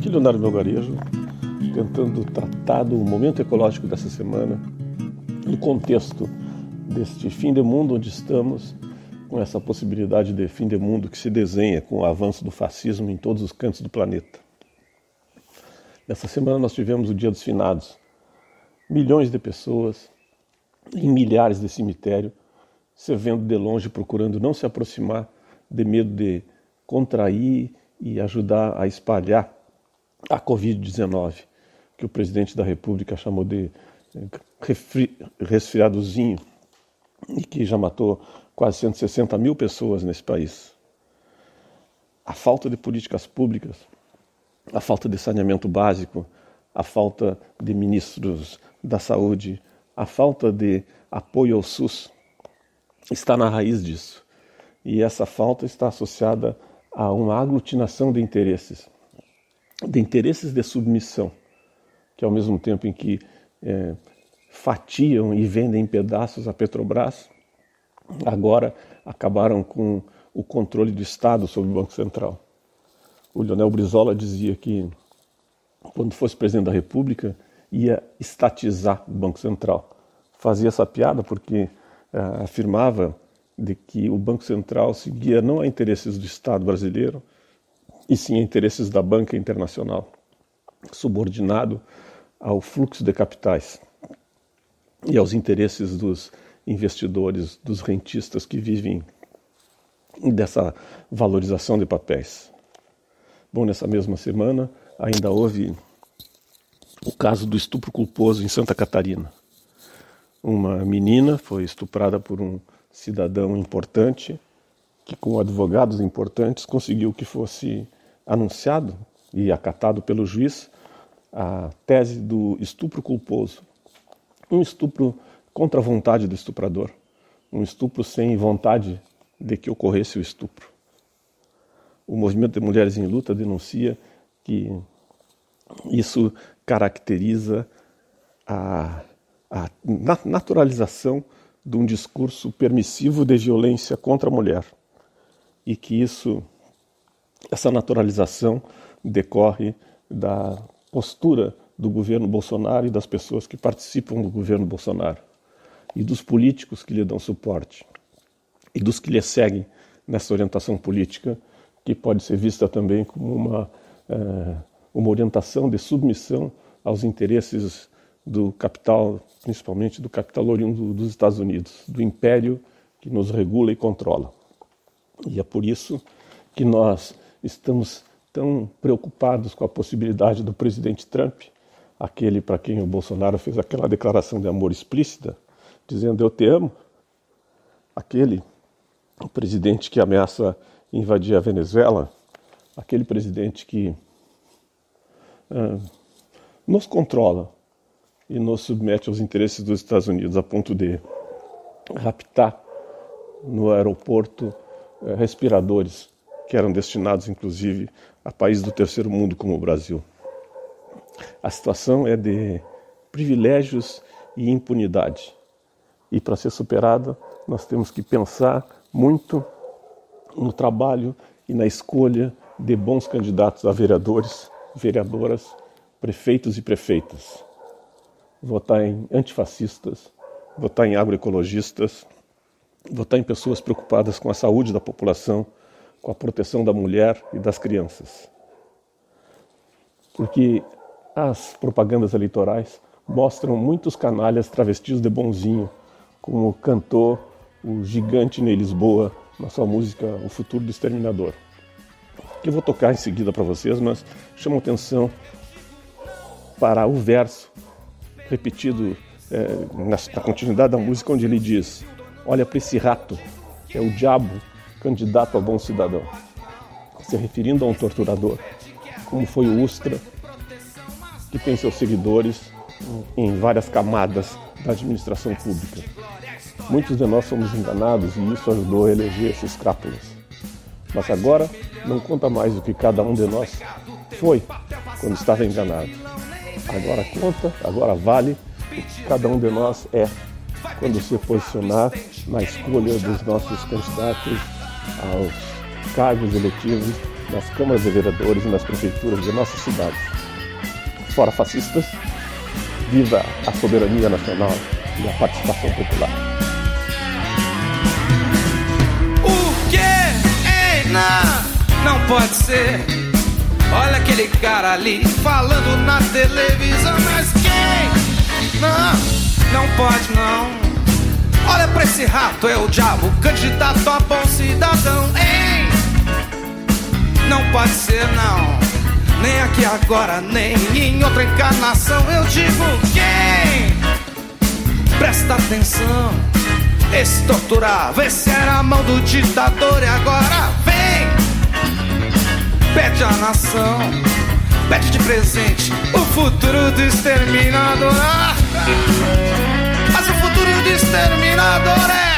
Aqui Leonardo Melgarejo, tentando tratar do momento ecológico dessa semana, no contexto deste fim de mundo onde estamos, com essa possibilidade de fim de mundo que se desenha com o avanço do fascismo em todos os cantos do planeta. Nessa semana nós tivemos o Dia dos Finados. Milhões de pessoas em milhares de cemitério se vendo de longe procurando não se aproximar de medo de contrair e ajudar a espalhar a Covid-19, que o presidente da República chamou de eh, resfriadozinho e que já matou quase 160 mil pessoas nesse país. A falta de políticas públicas, a falta de saneamento básico, a falta de ministros da saúde, a falta de apoio ao SUS está na raiz disso. E essa falta está associada a uma aglutinação de interesses, de interesses de submissão, que ao mesmo tempo em que é, fatiam e vendem em pedaços a Petrobras, agora acabaram com o controle do Estado sobre o Banco Central. O Leonel Brizola dizia que, quando fosse presidente da República, ia estatizar o Banco Central. Fazia essa piada porque uh, afirmava de que o Banco Central seguia não a interesses do Estado brasileiro, e sim a interesses da banca internacional, subordinado ao fluxo de capitais e aos interesses dos investidores, dos rentistas que vivem dessa valorização de papéis. Bom, nessa mesma semana ainda houve o caso do estupro culposo em Santa Catarina. Uma menina foi estuprada por um cidadão importante que, com advogados importantes, conseguiu que fosse anunciado e acatado pelo juiz a tese do estupro culposo. Um estupro contra a vontade do estuprador, um estupro sem vontade de que ocorresse o estupro. O movimento de Mulheres em Luta denuncia que isso caracteriza a, a naturalização de um discurso permissivo de violência contra a mulher e que isso, essa naturalização decorre da postura do governo Bolsonaro e das pessoas que participam do governo Bolsonaro e dos políticos que lhe dão suporte e dos que lhe seguem nessa orientação política que pode ser vista também como uma eh, uma orientação de submissão aos interesses do capital, principalmente do capital oriundo dos Estados Unidos, do império que nos regula e controla. E é por isso que nós estamos tão preocupados com a possibilidade do presidente Trump, aquele para quem o Bolsonaro fez aquela declaração de amor explícita, dizendo eu te amo, aquele presidente que ameaça invadir a Venezuela, aquele presidente que ah, nos controla e nos submete aos interesses dos Estados Unidos a ponto de raptar no aeroporto eh, respiradores que eram destinados inclusive a países do terceiro mundo como o Brasil. A situação é de privilégios e impunidade. E para ser superada, nós temos que pensar muito no trabalho e na escolha de bons candidatos a vereadores vereadoras, prefeitos e prefeitas, votar em antifascistas, votar em agroecologistas, votar em pessoas preocupadas com a saúde da população, com a proteção da mulher e das crianças. Porque as propagandas eleitorais mostram muitos canalhas travestidos de bonzinho, como cantou o gigante Ney Lisboa na sua música O Futuro do Exterminador que eu vou tocar em seguida para vocês, mas chama atenção para o verso repetido é, na, na continuidade da música, onde ele diz: Olha para esse rato, é o diabo candidato a bom cidadão. Se referindo a um torturador, como foi o Ustra, que tem seus seguidores em várias camadas da administração pública. Muitos de nós somos enganados e isso ajudou a eleger esses crápulas. Mas agora não conta mais o que cada um de nós foi quando estava enganado. Agora conta, agora vale o que cada um de nós é quando se posicionar na escolha dos nossos candidatos aos cargos eletivos nas câmaras de vereadores e nas prefeituras de nossas cidades. Fora fascistas, viva a soberania nacional e a participação popular. O que? Ei, não, não pode ser. Olha aquele cara ali falando na televisão, mas quem? Não, não pode não. Olha pra esse rato, é o diabo, candidato a bom cidadão, hein? Não pode ser, não. Nem aqui agora, nem em outra encarnação. Eu digo quem? Presta atenção. Esse torturava, esse era a mão do ditador e agora vem. Pede a nação, pede de presente o futuro do exterminador. Ah, mas